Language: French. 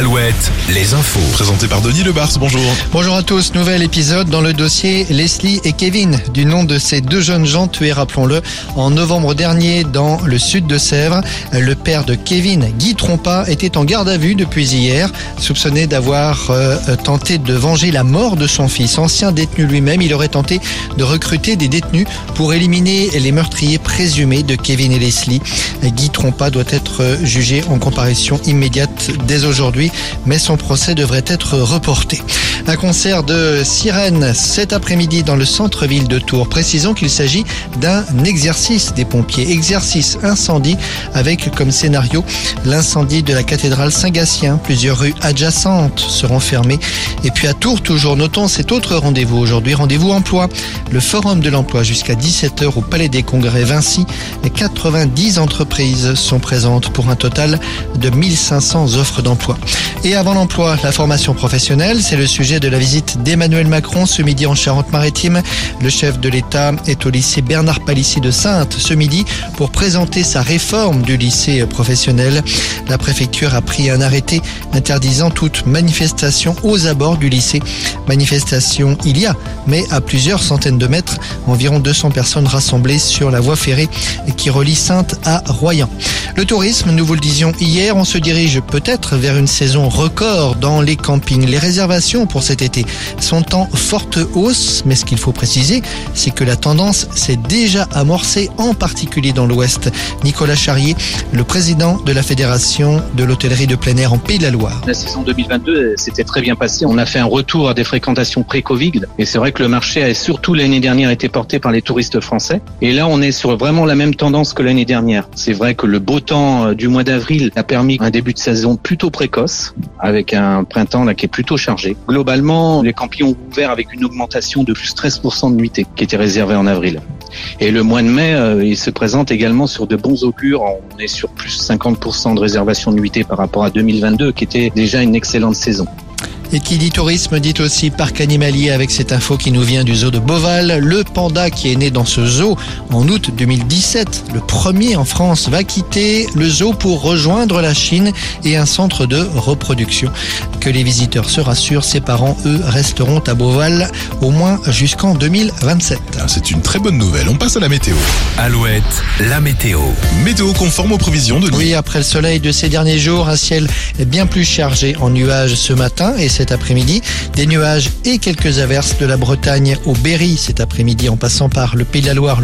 Alouette, les infos. Présenté par Denis Lebars, bonjour. Bonjour à tous, nouvel épisode dans le dossier Leslie et Kevin, du nom de ces deux jeunes gens tués, rappelons-le, en novembre dernier dans le sud de Sèvres. Le père de Kevin, Guy Trompa, était en garde à vue depuis hier, soupçonné d'avoir euh, tenté de venger la mort de son fils. Ancien détenu lui-même, il aurait tenté de recruter des détenus pour éliminer les meurtriers présumés de Kevin et Leslie. Guy Trompa doit être jugé en comparution immédiate dès aujourd'hui, mais son procès devrait être reporté. Un concert de sirène cet après-midi dans le centre-ville de Tours. Précisons qu'il s'agit d'un exercice des pompiers. Exercice incendie avec comme scénario l'incendie de la cathédrale Saint-Gatien. Plusieurs rues adjacentes seront fermées. Et puis à Tours, toujours, notons cet autre rendez-vous aujourd'hui. Rendez-vous emploi. Le forum de l'emploi jusqu'à 17h au Palais des Congrès Vinci. 90 entreprises sont présentes pour un total de 1500 offres d'emploi. Et avant l'emploi, la formation professionnelle, c'est le sujet de la visite d'Emmanuel Macron ce midi en Charente-Maritime. Le chef de l'État est au lycée Bernard Palissy de Sainte ce midi pour présenter sa réforme du lycée professionnel. La préfecture a pris un arrêté interdisant toute manifestation aux abords du lycée. Manifestation il y a, mais à plusieurs centaines de mètres, environ 200 personnes rassemblées sur la voie ferrée qui relie Sainte à Royan. Le tourisme, nous vous le disions hier, on se dirige peut-être vers une saison record dans les campings. Les réservations pour cet été sont en forte hausse, mais ce qu'il faut préciser, c'est que la tendance s'est déjà amorcée, en particulier dans l'Ouest. Nicolas Charrier, le président de la Fédération de l'hôtellerie de plein air en Pays de la Loire. La saison 2022 s'était très bien passée. On a fait un retour à des fréquentations pré-Covid. Et c'est vrai que le marché a surtout l'année dernière été porté par les touristes français. Et là, on est sur vraiment la même tendance que l'année dernière. C'est vrai que le beau temps euh, du mois d'avril a permis un début de saison plutôt précoce, avec un printemps là qui est plutôt chargé. Globalement, les campings ont ouvert avec une augmentation de plus 13% de nuitées qui était réservée en avril. Et le mois de mai, euh, il se présente également sur de bons augures. On est sur plus 50% de réservation de nuitées par rapport à 2022, qui était déjà une excellente saison. Et qui dit tourisme dit aussi parc animalier avec cette info qui nous vient du zoo de Beauval. Le panda qui est né dans ce zoo en août 2017, le premier en France, va quitter le zoo pour rejoindre la Chine et un centre de reproduction. Que les visiteurs se rassurent, ses parents, eux, resteront à Beauval au moins jusqu'en 2027. Ah, C'est une très bonne nouvelle. On passe à la météo. Alouette, la météo. Météo conforme aux prévisions de Oui, après le soleil de ces derniers jours, un ciel bien plus chargé en nuages ce matin et cet après-midi. Des nuages et quelques averses de la Bretagne au Berry cet après-midi en passant par le Pays de la Loire.